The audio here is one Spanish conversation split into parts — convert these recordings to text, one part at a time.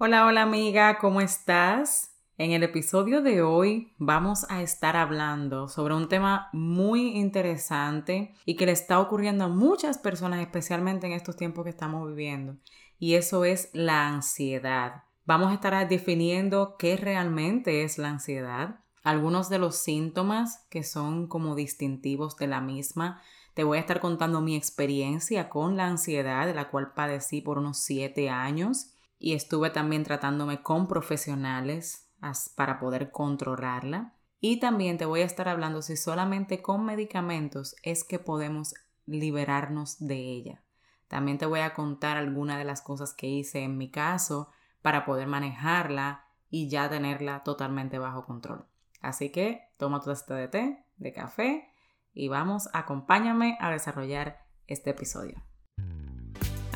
Hola, hola amiga, ¿cómo estás? En el episodio de hoy vamos a estar hablando sobre un tema muy interesante y que le está ocurriendo a muchas personas, especialmente en estos tiempos que estamos viviendo, y eso es la ansiedad. Vamos a estar definiendo qué realmente es la ansiedad, algunos de los síntomas que son como distintivos de la misma. Te voy a estar contando mi experiencia con la ansiedad, de la cual padecí por unos siete años y estuve también tratándome con profesionales para poder controlarla. Y también te voy a estar hablando si solamente con medicamentos es que podemos liberarnos de ella. También te voy a contar algunas de las cosas que hice en mi caso para poder manejarla y ya tenerla totalmente bajo control. Así que toma tu taza de té, de café y vamos, acompáñame a desarrollar este episodio.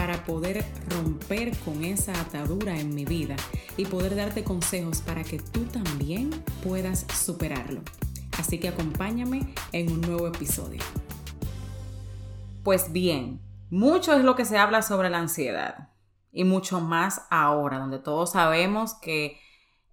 para poder romper con esa atadura en mi vida y poder darte consejos para que tú también puedas superarlo. Así que acompáñame en un nuevo episodio. Pues bien, mucho es lo que se habla sobre la ansiedad y mucho más ahora, donde todos sabemos que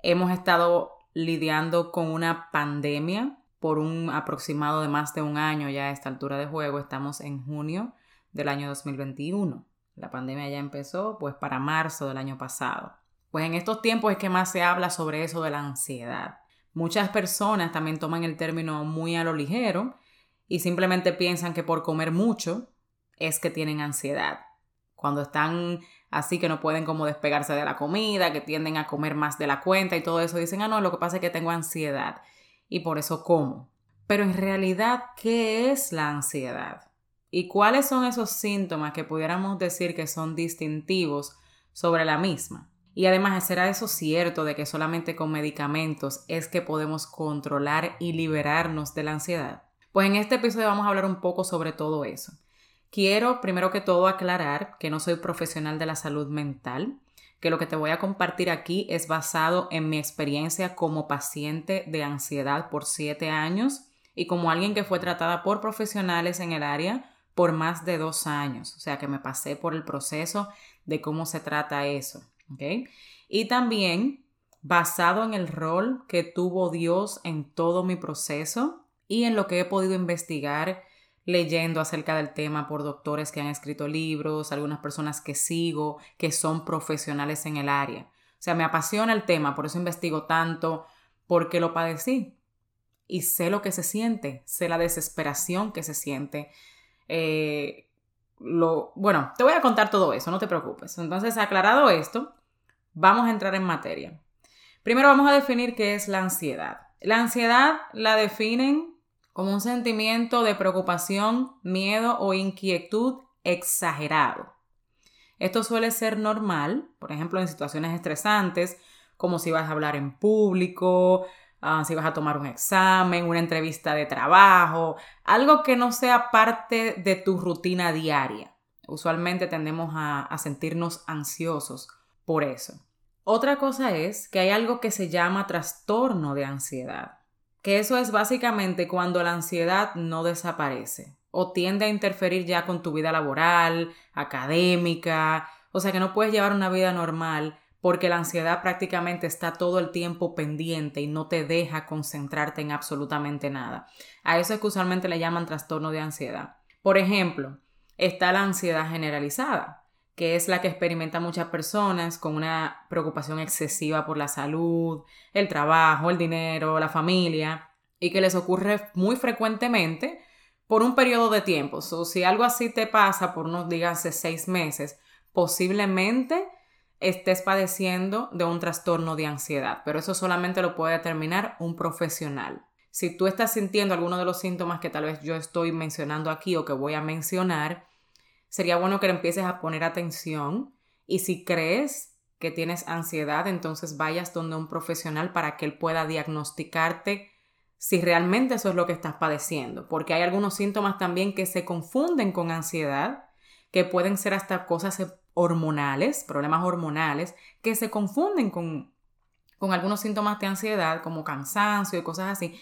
hemos estado lidiando con una pandemia por un aproximado de más de un año ya a esta altura de juego. Estamos en junio del año 2021. La pandemia ya empezó pues para marzo del año pasado. Pues en estos tiempos es que más se habla sobre eso de la ansiedad. Muchas personas también toman el término muy a lo ligero y simplemente piensan que por comer mucho es que tienen ansiedad. Cuando están así que no pueden como despegarse de la comida, que tienden a comer más de la cuenta y todo eso, dicen, ah, no, lo que pasa es que tengo ansiedad y por eso como. Pero en realidad, ¿qué es la ansiedad? ¿Y cuáles son esos síntomas que pudiéramos decir que son distintivos sobre la misma? Y además, ¿será eso cierto de que solamente con medicamentos es que podemos controlar y liberarnos de la ansiedad? Pues en este episodio vamos a hablar un poco sobre todo eso. Quiero primero que todo aclarar que no soy profesional de la salud mental, que lo que te voy a compartir aquí es basado en mi experiencia como paciente de ansiedad por siete años y como alguien que fue tratada por profesionales en el área por más de dos años, o sea que me pasé por el proceso de cómo se trata eso, ¿ok? Y también basado en el rol que tuvo Dios en todo mi proceso y en lo que he podido investigar leyendo acerca del tema por doctores que han escrito libros, algunas personas que sigo, que son profesionales en el área. O sea, me apasiona el tema, por eso investigo tanto, porque lo padecí. Y sé lo que se siente, sé la desesperación que se siente, eh, lo, bueno, te voy a contar todo eso, no te preocupes. Entonces, aclarado esto, vamos a entrar en materia. Primero vamos a definir qué es la ansiedad. La ansiedad la definen como un sentimiento de preocupación, miedo o inquietud exagerado. Esto suele ser normal, por ejemplo, en situaciones estresantes, como si vas a hablar en público, Ah, si vas a tomar un examen, una entrevista de trabajo, algo que no sea parte de tu rutina diaria. Usualmente tendemos a, a sentirnos ansiosos por eso. Otra cosa es que hay algo que se llama trastorno de ansiedad, que eso es básicamente cuando la ansiedad no desaparece o tiende a interferir ya con tu vida laboral, académica, o sea que no puedes llevar una vida normal porque la ansiedad prácticamente está todo el tiempo pendiente y no te deja concentrarte en absolutamente nada. A eso es que usualmente le llaman trastorno de ansiedad. Por ejemplo, está la ansiedad generalizada, que es la que experimenta muchas personas con una preocupación excesiva por la salud, el trabajo, el dinero, la familia, y que les ocurre muy frecuentemente por un periodo de tiempo. O si algo así te pasa por unos, díganse, seis meses, posiblemente estés padeciendo de un trastorno de ansiedad, pero eso solamente lo puede determinar un profesional. Si tú estás sintiendo alguno de los síntomas que tal vez yo estoy mencionando aquí o que voy a mencionar, sería bueno que empieces a poner atención y si crees que tienes ansiedad, entonces vayas donde un profesional para que él pueda diagnosticarte si realmente eso es lo que estás padeciendo, porque hay algunos síntomas también que se confunden con ansiedad, que pueden ser hasta cosas hormonales, problemas hormonales, que se confunden con, con algunos síntomas de ansiedad, como cansancio y cosas así.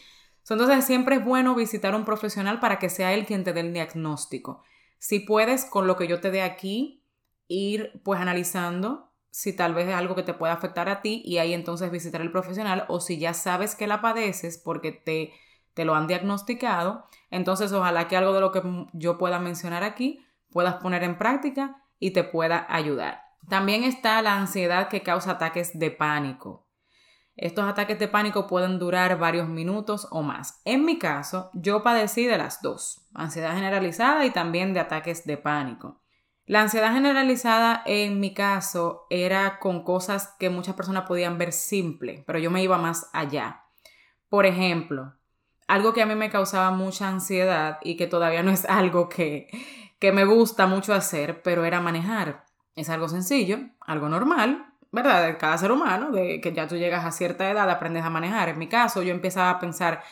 Entonces siempre es bueno visitar a un profesional para que sea él quien te dé el diagnóstico. Si puedes, con lo que yo te dé aquí, ir pues analizando si tal vez es algo que te pueda afectar a ti y ahí entonces visitar el profesional o si ya sabes que la padeces porque te, te lo han diagnosticado, entonces ojalá que algo de lo que yo pueda mencionar aquí puedas poner en práctica y te pueda ayudar. También está la ansiedad que causa ataques de pánico. Estos ataques de pánico pueden durar varios minutos o más. En mi caso, yo padecí de las dos, ansiedad generalizada y también de ataques de pánico. La ansiedad generalizada en mi caso era con cosas que muchas personas podían ver simple, pero yo me iba más allá. Por ejemplo, algo que a mí me causaba mucha ansiedad y que todavía no es algo que, que me gusta mucho hacer, pero era manejar. Es algo sencillo, algo normal, ¿verdad? De cada ser humano, de que ya tú llegas a cierta edad, aprendes a manejar. En mi caso, yo empezaba a pensar,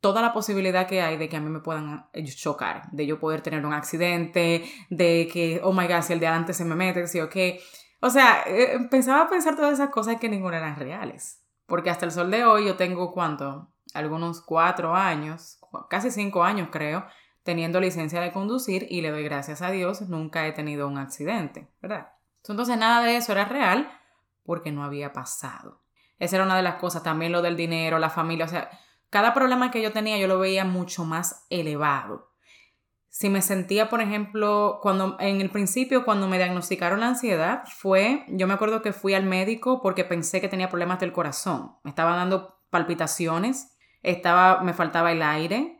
toda la posibilidad que hay de que a mí me puedan eh, chocar, de yo poder tener un accidente, de que, oh my god, si el de adelante se me mete, sí o qué. O sea, eh, empezaba a pensar todas esas cosas que ninguna eran reales. Porque hasta el sol de hoy yo tengo, ¿cuánto? Algunos cuatro años, casi cinco años creo, teniendo licencia de conducir y le doy gracias a Dios, nunca he tenido un accidente, ¿verdad? Entonces nada de eso era real porque no había pasado. Esa era una de las cosas, también lo del dinero, la familia, o sea, cada problema que yo tenía yo lo veía mucho más elevado. Si me sentía, por ejemplo, cuando en el principio, cuando me diagnosticaron la ansiedad, fue, yo me acuerdo que fui al médico porque pensé que tenía problemas del corazón. Me estaban dando palpitaciones, estaba, me faltaba el aire,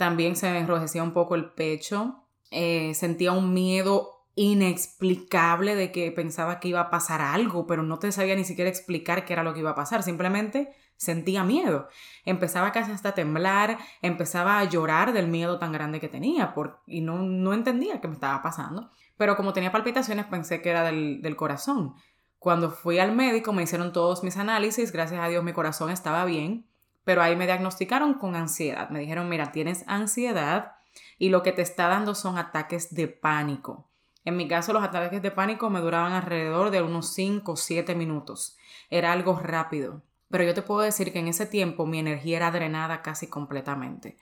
también se me enrojecía un poco el pecho, eh, sentía un miedo inexplicable de que pensaba que iba a pasar algo, pero no te sabía ni siquiera explicar qué era lo que iba a pasar, simplemente sentía miedo. Empezaba casi hasta a temblar, empezaba a llorar del miedo tan grande que tenía por, y no, no entendía qué me estaba pasando. Pero como tenía palpitaciones pensé que era del, del corazón. Cuando fui al médico me hicieron todos mis análisis, gracias a Dios mi corazón estaba bien, pero ahí me diagnosticaron con ansiedad. Me dijeron, mira, tienes ansiedad y lo que te está dando son ataques de pánico. En mi caso, los ataques de pánico me duraban alrededor de unos 5 o 7 minutos. Era algo rápido. Pero yo te puedo decir que en ese tiempo mi energía era drenada casi completamente.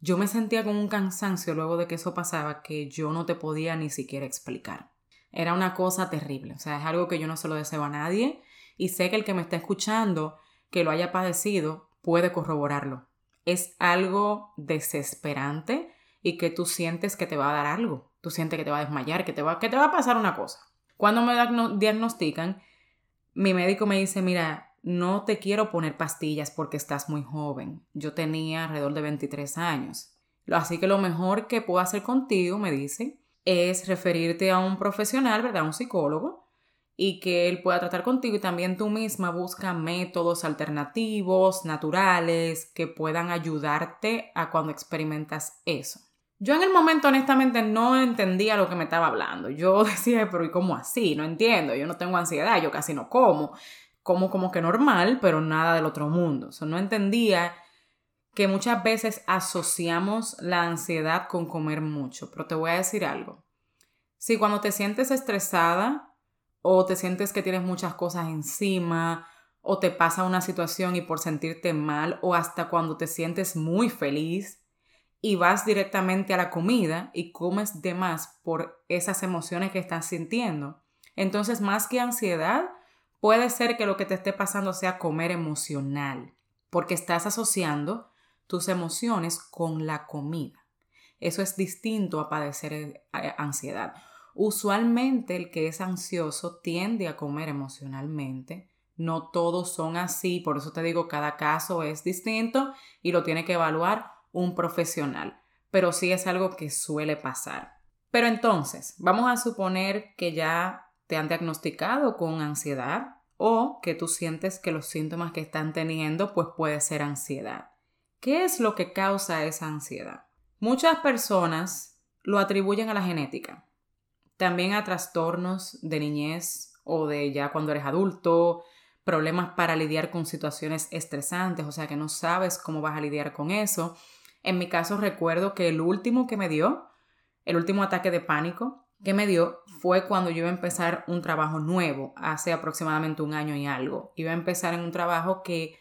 Yo me sentía con un cansancio luego de que eso pasaba que yo no te podía ni siquiera explicar. Era una cosa terrible. O sea, es algo que yo no se lo deseo a nadie y sé que el que me está escuchando, que lo haya padecido, puede corroborarlo. Es algo desesperante y que tú sientes que te va a dar algo tú sientes que te va a desmayar, que te va, que te va a pasar una cosa. Cuando me diagnostican, mi médico me dice, mira, no te quiero poner pastillas porque estás muy joven. Yo tenía alrededor de 23 años. Así que lo mejor que puedo hacer contigo, me dice, es referirte a un profesional, ¿verdad? Un psicólogo, y que él pueda tratar contigo y también tú misma busca métodos alternativos, naturales, que puedan ayudarte a cuando experimentas eso. Yo en el momento honestamente no entendía lo que me estaba hablando. Yo decía, pero ¿y cómo así? No entiendo, yo no tengo ansiedad, yo casi no como. Como como que normal, pero nada del otro mundo. O no entendía que muchas veces asociamos la ansiedad con comer mucho. Pero te voy a decir algo. Si cuando te sientes estresada o te sientes que tienes muchas cosas encima o te pasa una situación y por sentirte mal o hasta cuando te sientes muy feliz, y vas directamente a la comida y comes de más por esas emociones que estás sintiendo. Entonces, más que ansiedad, puede ser que lo que te esté pasando sea comer emocional, porque estás asociando tus emociones con la comida. Eso es distinto a padecer eh, ansiedad. Usualmente el que es ansioso tiende a comer emocionalmente. No todos son así, por eso te digo, cada caso es distinto y lo tiene que evaluar un profesional, pero sí es algo que suele pasar. Pero entonces, vamos a suponer que ya te han diagnosticado con ansiedad o que tú sientes que los síntomas que están teniendo pues puede ser ansiedad. ¿Qué es lo que causa esa ansiedad? Muchas personas lo atribuyen a la genética, también a trastornos de niñez o de ya cuando eres adulto, problemas para lidiar con situaciones estresantes, o sea que no sabes cómo vas a lidiar con eso. En mi caso recuerdo que el último que me dio, el último ataque de pánico que me dio fue cuando yo iba a empezar un trabajo nuevo, hace aproximadamente un año y algo. Iba a empezar en un trabajo que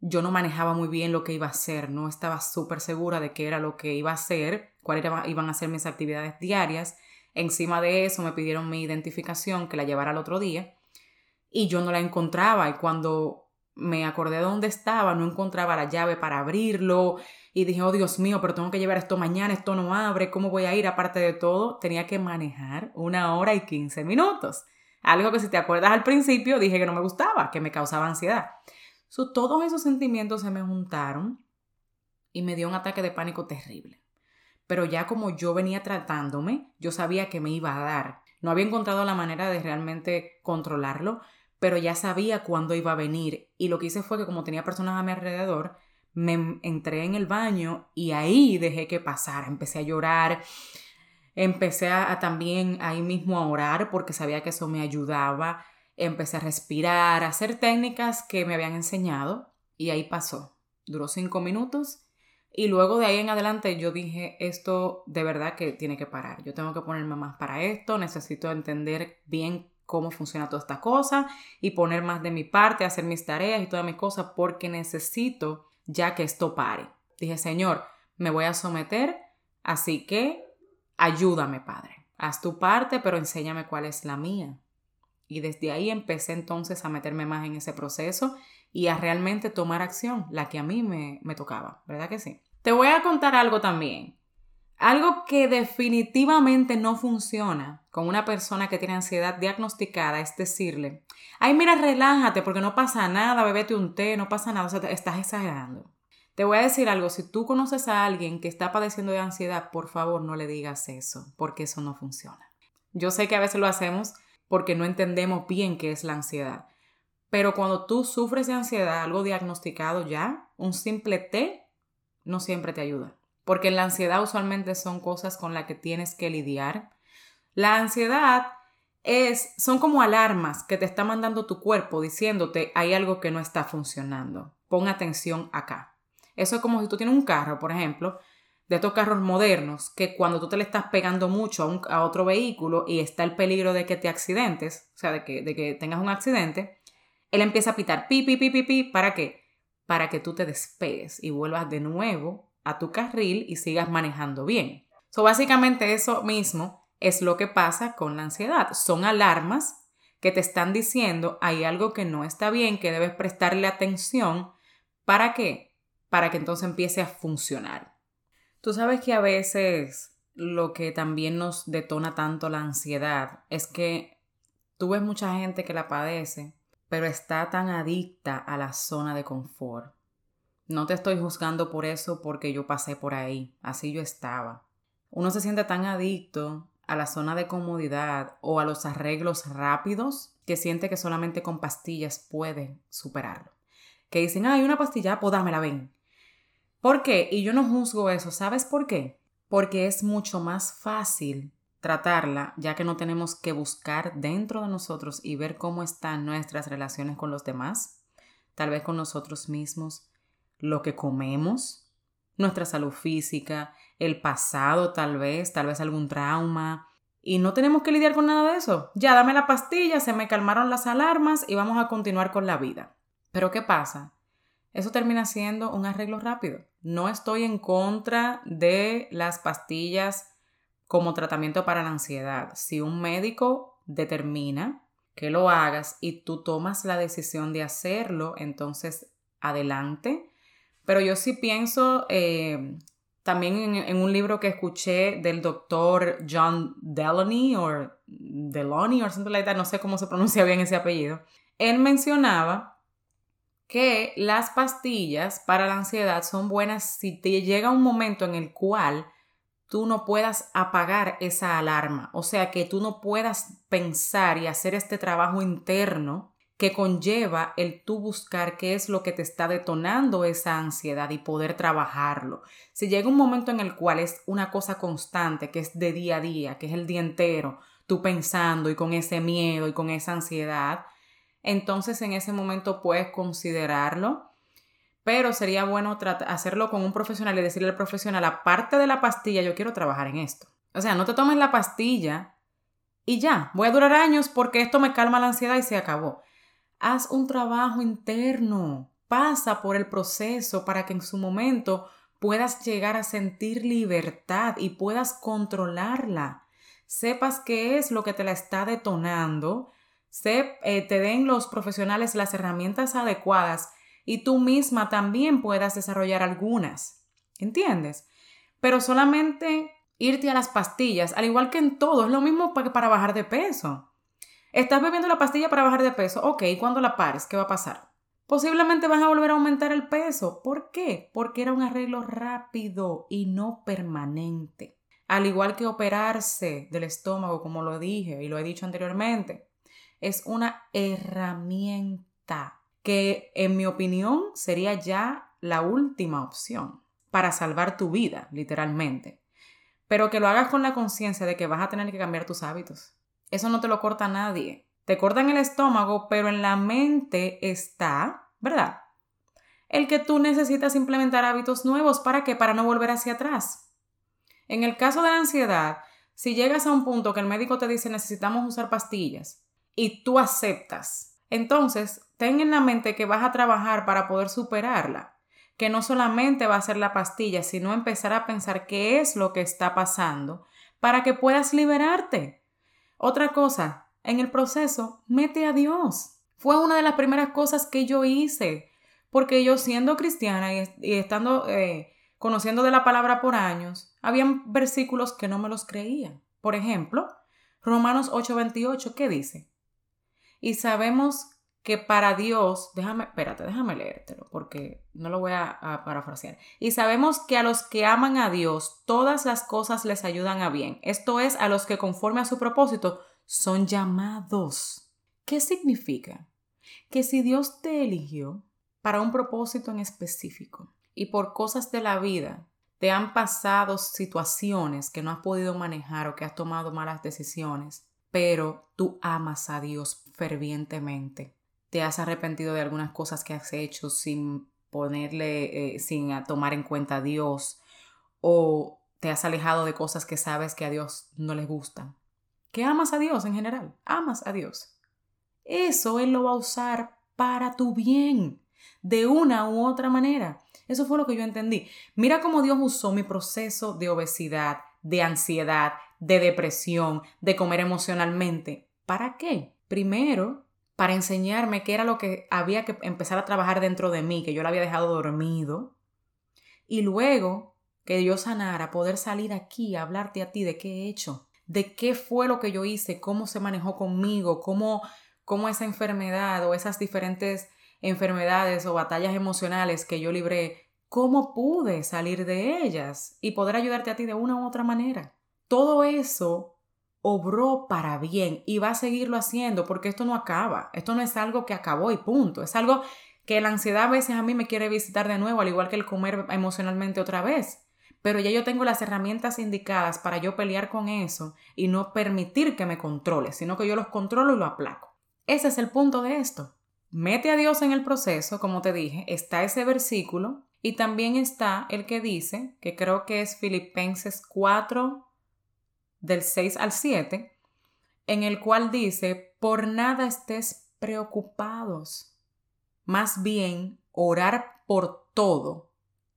yo no manejaba muy bien lo que iba a hacer, no estaba súper segura de qué era lo que iba a hacer, cuáles iban a ser mis actividades diarias. Encima de eso me pidieron mi identificación que la llevara al otro día y yo no la encontraba y cuando me acordé de dónde estaba, no encontraba la llave para abrirlo y dije, oh Dios mío, pero tengo que llevar esto mañana, esto no abre, ¿cómo voy a ir? Aparte de todo, tenía que manejar una hora y quince minutos. Algo que si te acuerdas al principio dije que no me gustaba, que me causaba ansiedad. todos esos sentimientos se me juntaron y me dio un ataque de pánico terrible. Pero ya como yo venía tratándome, yo sabía que me iba a dar. No había encontrado la manera de realmente controlarlo, pero ya sabía cuándo iba a venir. Y lo que hice fue que como tenía personas a mi alrededor, me entré en el baño y ahí dejé que pasara. Empecé a llorar, empecé a, también ahí mismo a orar porque sabía que eso me ayudaba. Empecé a respirar, a hacer técnicas que me habían enseñado y ahí pasó. Duró cinco minutos y luego de ahí en adelante yo dije, esto de verdad que tiene que parar. Yo tengo que ponerme más para esto, necesito entender bien cómo funciona toda esta cosa y poner más de mi parte, hacer mis tareas y todas mis cosas porque necesito ya que esto pare. Dije, Señor, me voy a someter, así que ayúdame, Padre. Haz tu parte, pero enséñame cuál es la mía. Y desde ahí empecé entonces a meterme más en ese proceso y a realmente tomar acción, la que a mí me, me tocaba, ¿verdad que sí? Te voy a contar algo también. Algo que definitivamente no funciona con una persona que tiene ansiedad diagnosticada es decirle, ay, mira, relájate porque no pasa nada, bebete un té, no pasa nada, o sea, estás exagerando. Te voy a decir algo, si tú conoces a alguien que está padeciendo de ansiedad, por favor no le digas eso, porque eso no funciona. Yo sé que a veces lo hacemos porque no entendemos bien qué es la ansiedad, pero cuando tú sufres de ansiedad, algo diagnosticado ya, un simple té no siempre te ayuda porque la ansiedad usualmente son cosas con las que tienes que lidiar. La ansiedad es, son como alarmas que te está mandando tu cuerpo diciéndote hay algo que no está funcionando. Pon atención acá. Eso es como si tú tienes un carro, por ejemplo, de estos carros modernos, que cuando tú te le estás pegando mucho a, otro vehículo y está el peligro de que te accidentes, o sea, de que, de que tengas un accidente, él empieza a pitar pi, pi, pi, pi, pi, ¿para qué? Para que tú te despegues y vuelvas de nuevo a tu carril y sigas manejando bien. So, básicamente eso mismo es lo que pasa con la ansiedad. Son alarmas que te están diciendo hay algo que no está bien, que debes prestarle atención. ¿Para qué? Para que entonces empiece a funcionar. Tú sabes que a veces lo que también nos detona tanto la ansiedad es que tú ves mucha gente que la padece, pero está tan adicta a la zona de confort. No te estoy juzgando por eso porque yo pasé por ahí, así yo estaba. Uno se siente tan adicto a la zona de comodidad o a los arreglos rápidos que siente que solamente con pastillas puede superarlo. Que dicen, hay una pastilla, pues dámela, ven. ¿Por qué? Y yo no juzgo eso. ¿Sabes por qué? Porque es mucho más fácil tratarla ya que no tenemos que buscar dentro de nosotros y ver cómo están nuestras relaciones con los demás, tal vez con nosotros mismos, lo que comemos, nuestra salud física, el pasado tal vez, tal vez algún trauma. Y no tenemos que lidiar con nada de eso. Ya dame la pastilla, se me calmaron las alarmas y vamos a continuar con la vida. Pero ¿qué pasa? Eso termina siendo un arreglo rápido. No estoy en contra de las pastillas como tratamiento para la ansiedad. Si un médico determina que lo hagas y tú tomas la decisión de hacerlo, entonces adelante. Pero yo sí pienso, eh, también en, un libro que escuché del doctor John Delany o Delony o something like that, no sé cómo se pronuncia bien ese apellido, él mencionaba que las pastillas para la ansiedad son buenas si te llega un momento en el cual tú no puedas apagar esa alarma, o sea, que tú no puedas pensar y hacer este trabajo interno que conlleva el tú buscar qué es lo que te está detonando esa ansiedad y poder trabajarlo. Si llega un momento en el cual es una cosa constante, que es de día a día, que es el día entero, tú pensando y con ese miedo y con esa ansiedad, entonces en ese momento puedes considerarlo, pero sería bueno hacerlo con un profesional y decirle al profesional, aparte de la pastilla, yo quiero trabajar en esto. O sea, no te tomes la pastilla y ya, voy a durar años porque esto me calma la ansiedad y se acabó. Haz un trabajo interno, pasa por el proceso para que en su momento puedas llegar a sentir libertad y puedas controlarla. Sepas qué es lo que te la está detonando, se, eh, te den los profesionales las herramientas adecuadas y tú misma también puedas desarrollar algunas. ¿Entiendes? Pero solamente irte a las pastillas, al igual que en todo, es lo mismo para bajar de peso. Estás bebiendo la pastilla para bajar de peso, ok, cuando la pares, ¿qué va a pasar? Posiblemente vas a volver a aumentar el peso. ¿Por qué? Porque era un arreglo rápido y no permanente. Al igual que operarse del estómago, como lo dije y lo he dicho anteriormente, es una herramienta que, en mi opinión, sería ya la última opción para salvar tu vida, literalmente pero que lo hagas con la conciencia de que vas a tener que cambiar tus hábitos. Eso no te lo corta nadie. Te cortan el estómago, pero en la mente está, ¿verdad? El que tú necesitas implementar hábitos nuevos. ¿Para qué? Para no volver hacia atrás. En el caso de la ansiedad, si llegas a un punto que el médico te dice necesitamos usar pastillas y tú aceptas, entonces ten en la mente que vas a trabajar para poder superarla que no solamente va a ser la pastilla, sino empezar a pensar qué es lo que está pasando para que puedas liberarte. Otra cosa, en el proceso, mete a Dios. Fue una de las primeras cosas que yo hice, porque yo siendo cristiana y, estando eh, conociendo de la palabra por años, habían versículos que no me los creía. Por ejemplo, Romanos 8:28, ¿qué dice? Y sabemos que para Dios, déjame, espérate, déjame leértelo porque no lo voy a, parafrasear. Y sabemos que a los que aman a Dios, todas las cosas les ayudan a bien. Esto es, a los que conforme a su propósito son llamados. ¿Qué significa? Que si Dios te eligió para un propósito en específico y por cosas de la vida te han pasado situaciones que no has podido manejar o que has tomado malas decisiones, pero tú amas a Dios fervientemente te has arrepentido de algunas cosas que has hecho sin ponerle, eh, sin tomar en cuenta a Dios, o te has alejado de cosas que sabes que a Dios no les gustan. Que amas a Dios en general, amas a Dios. Eso Él lo va a usar para tu bien, de una u otra manera. Eso fue lo que yo entendí. Mira cómo Dios usó mi proceso de obesidad, de ansiedad, de depresión, de comer emocionalmente. ¿Para qué? Primero, para enseñarme qué era lo que había que empezar a trabajar dentro de mí, que yo lo había dejado dormido. Y luego que yo sanara, poder salir aquí a hablarte a ti de qué he hecho, de qué fue lo que yo hice, cómo se manejó conmigo, cómo, cómo esa enfermedad o esas diferentes enfermedades o batallas emocionales que yo libré, cómo pude salir de ellas y poder ayudarte a ti de una u otra manera. Todo eso obró para bien y va a seguirlo haciendo porque esto no acaba. Esto no es algo que acabó y punto. Es algo que la ansiedad a veces a mí me quiere visitar de nuevo, al igual que el comer emocionalmente otra vez. Pero ya yo tengo las herramientas indicadas para yo pelear con eso y no permitir que me controle, sino que yo los controlo y lo aplaco. Ese es el punto de esto. Mete a Dios en el proceso, como te dije, está ese versículo y también está el que dice, que creo que es Filipenses 4, del 6 al 7, en el cual dice, por nada estés preocupados, más bien orar por todo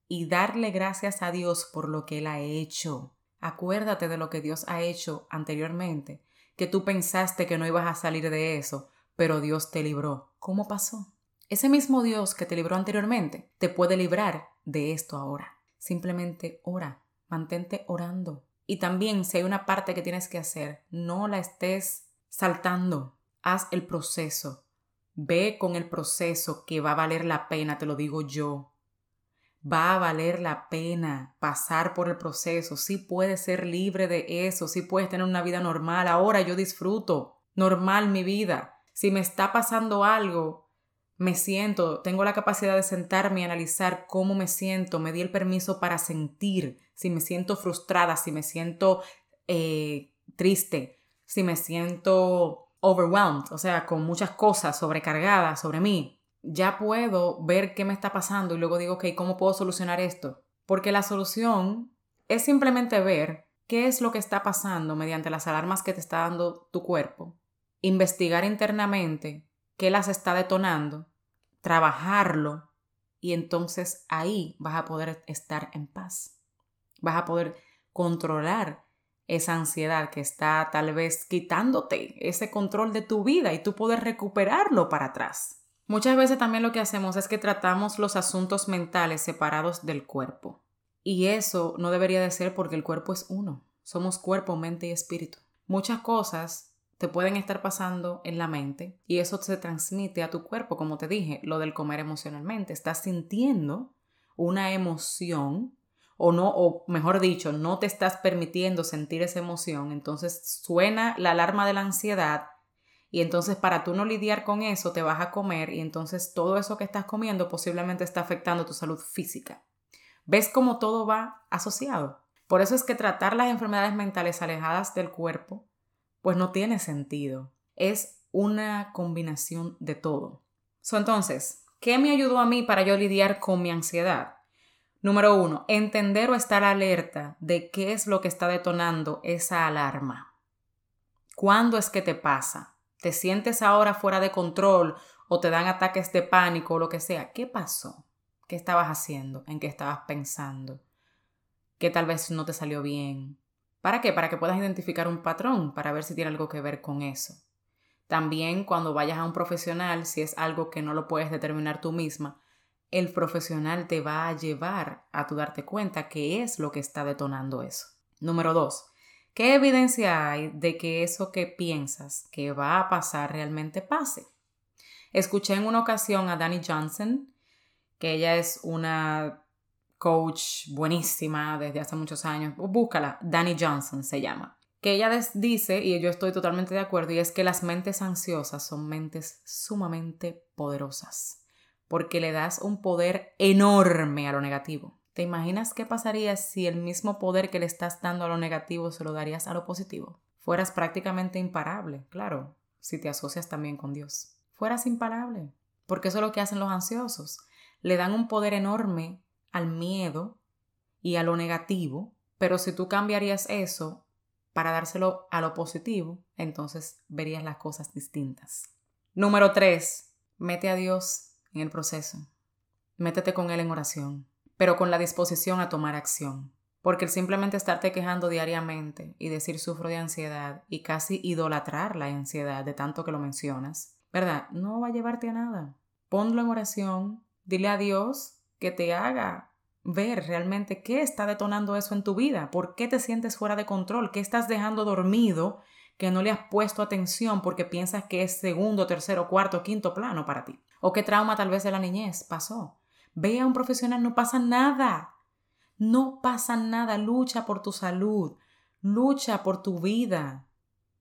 y darle gracias a Dios por lo que Él ha hecho. Acuérdate de lo que Dios ha hecho anteriormente, que tú pensaste que no ibas a salir de eso, pero Dios te libró. ¿Cómo pasó? Ese mismo Dios que te libró anteriormente te puede librar de esto ahora. Simplemente ora, mantente orando. Y también si hay una parte que tienes que hacer, no la estés saltando. Haz el proceso. Ve con el proceso que va a valer la pena, te lo digo yo. Va a valer la pena pasar por el proceso. Sí puedes ser libre de eso, sí puedes tener una vida normal. Ahora yo disfruto normal mi vida. Si me está pasando algo, me siento, tengo la capacidad de sentarme y analizar cómo me siento, me di el permiso para sentir, si me siento frustrada, si me siento eh, triste, si me siento overwhelmed, o sea, con muchas cosas sobrecargadas sobre mí, ya puedo ver qué me está pasando y luego digo, ok, ¿cómo puedo solucionar esto? Porque la solución es simplemente ver qué es lo que está pasando mediante las alarmas que te está dando tu cuerpo, investigar internamente qué las está detonando, trabajarlo y entonces ahí vas a poder estar en paz. Vas a poder controlar esa ansiedad que está tal vez quitándote ese control de tu vida y tú poder recuperarlo para atrás. Muchas veces también lo que hacemos es que tratamos los asuntos mentales separados del cuerpo. Y eso no debería de ser porque el cuerpo es uno. Somos cuerpo, mente y espíritu. Muchas cosas te pueden estar pasando en la mente y eso se transmite a tu cuerpo, como te dije, lo del comer emocionalmente. Estás sintiendo una emoción o no, o mejor dicho, no te estás permitiendo sentir esa emoción, entonces suena la alarma de la ansiedad y entonces para tú no lidiar con eso te vas a comer y entonces todo eso que estás comiendo posiblemente está afectando tu salud física. ¿Ves cómo todo va asociado? Por eso es que tratar las enfermedades mentales alejadas del cuerpo pues no tiene sentido. Es una combinación de todo. So, entonces, ¿qué me ayudó a mí para yo lidiar con mi ansiedad? Número uno, entender o estar alerta de qué es lo que está detonando esa alarma. ¿Cuándo es que te pasa? ¿Te sientes ahora fuera de control o te dan ataques de pánico o lo que sea? ¿Qué pasó? ¿Qué estabas haciendo? ¿En qué estabas pensando? ¿Qué tal vez no te salió bien? ¿Para qué? Para que puedas identificar un patrón, para ver si tiene algo que ver con eso. También cuando vayas a un profesional, si es algo que no lo puedes determinar tú misma, el profesional te va a llevar a tu darte cuenta qué es lo que está detonando eso. Número dos, ¿qué evidencia hay de que eso que piensas que va a pasar realmente pase? Escuché en una ocasión a Dani Johnson, que ella es una coach buenísima desde hace muchos años. Búscala, Dani Johnson se llama. Que ella dice, y yo estoy totalmente de acuerdo, y es que las mentes ansiosas son mentes sumamente poderosas porque le das un poder enorme a lo negativo. ¿Te imaginas qué pasaría si el mismo poder que le estás dando a lo negativo se lo darías a lo positivo? Fueras prácticamente imparable, claro, si te asocias también con Dios. Fueras imparable, porque eso es lo que hacen los ansiosos. Le dan un poder enorme al miedo y a lo negativo, pero si tú cambiarías eso para dárselo a lo positivo, entonces verías las cosas distintas. Número 3. Mete a Dios en el proceso. Métete con Él en oración, pero con la disposición a tomar acción. Porque el simplemente estarte quejando diariamente y decir sufro de ansiedad y casi idolatrar la ansiedad de tanto que lo mencionas, ¿verdad? No va a llevarte a nada. Ponlo en oración, dile a Dios que te haga ver realmente qué está detonando eso en tu vida, por qué te sientes fuera de control, qué estás dejando dormido que no le has puesto atención porque piensas que es segundo, tercero, cuarto, quinto plano para ti. O qué trauma tal vez de la niñez pasó. Ve a un profesional, no pasa nada. No pasa nada. Lucha por tu salud. Lucha por tu vida.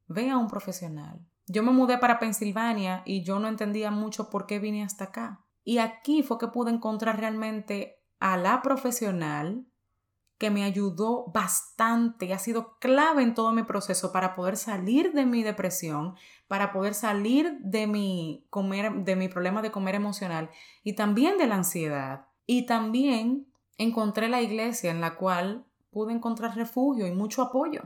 Ve a un profesional. Yo me mudé para Pensilvania y yo no entendía mucho por qué vine hasta acá. Y aquí fue que pude encontrar realmente a la profesional que me ayudó bastante, ha sido clave en todo mi proceso para poder salir de mi depresión, para poder salir de mi comer de mi problema de comer emocional y también de la ansiedad. Y también encontré la iglesia en la cual pude encontrar refugio y mucho apoyo.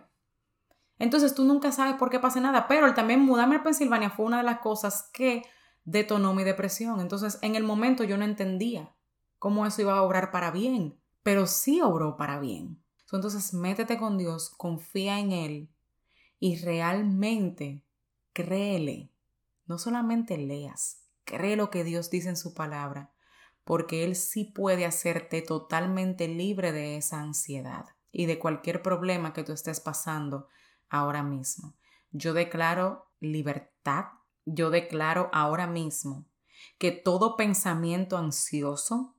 Entonces tú nunca sabes por qué pasa nada, pero también mudarme a Pensilvania fue una de las cosas que detonó mi depresión. Entonces en el momento yo no entendía cómo eso iba a obrar para bien pero sí obró para bien. Entonces métete con Dios, confía en Él y realmente créele. No solamente leas, cree lo que Dios dice en su palabra, porque Él sí puede hacerte totalmente libre de esa ansiedad y de cualquier problema que tú estés pasando ahora mismo. Yo declaro libertad, yo declaro ahora mismo que todo pensamiento ansioso,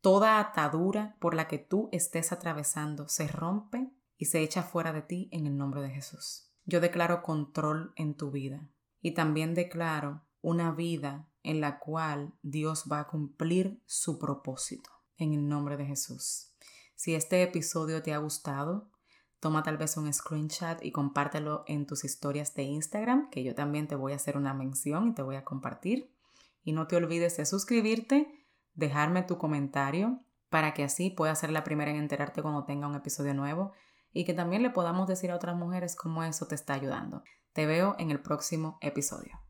Toda atadura por la que tú estés atravesando se rompe y se echa fuera de ti en el nombre de Jesús. Yo declaro control en tu vida y también declaro una vida en la cual Dios va a cumplir su propósito en el nombre de Jesús. Si este episodio te ha gustado, toma tal vez un screenshot y compártelo en tus historias de Instagram, que yo también te voy a hacer una mención y te voy a compartir. Y no te olvides de suscribirte, dejarme tu comentario para que así puedas ser la primera en enterarte cuando tenga un episodio nuevo y que también le podamos decir a otras mujeres cómo eso te está ayudando. Te veo en el próximo episodio.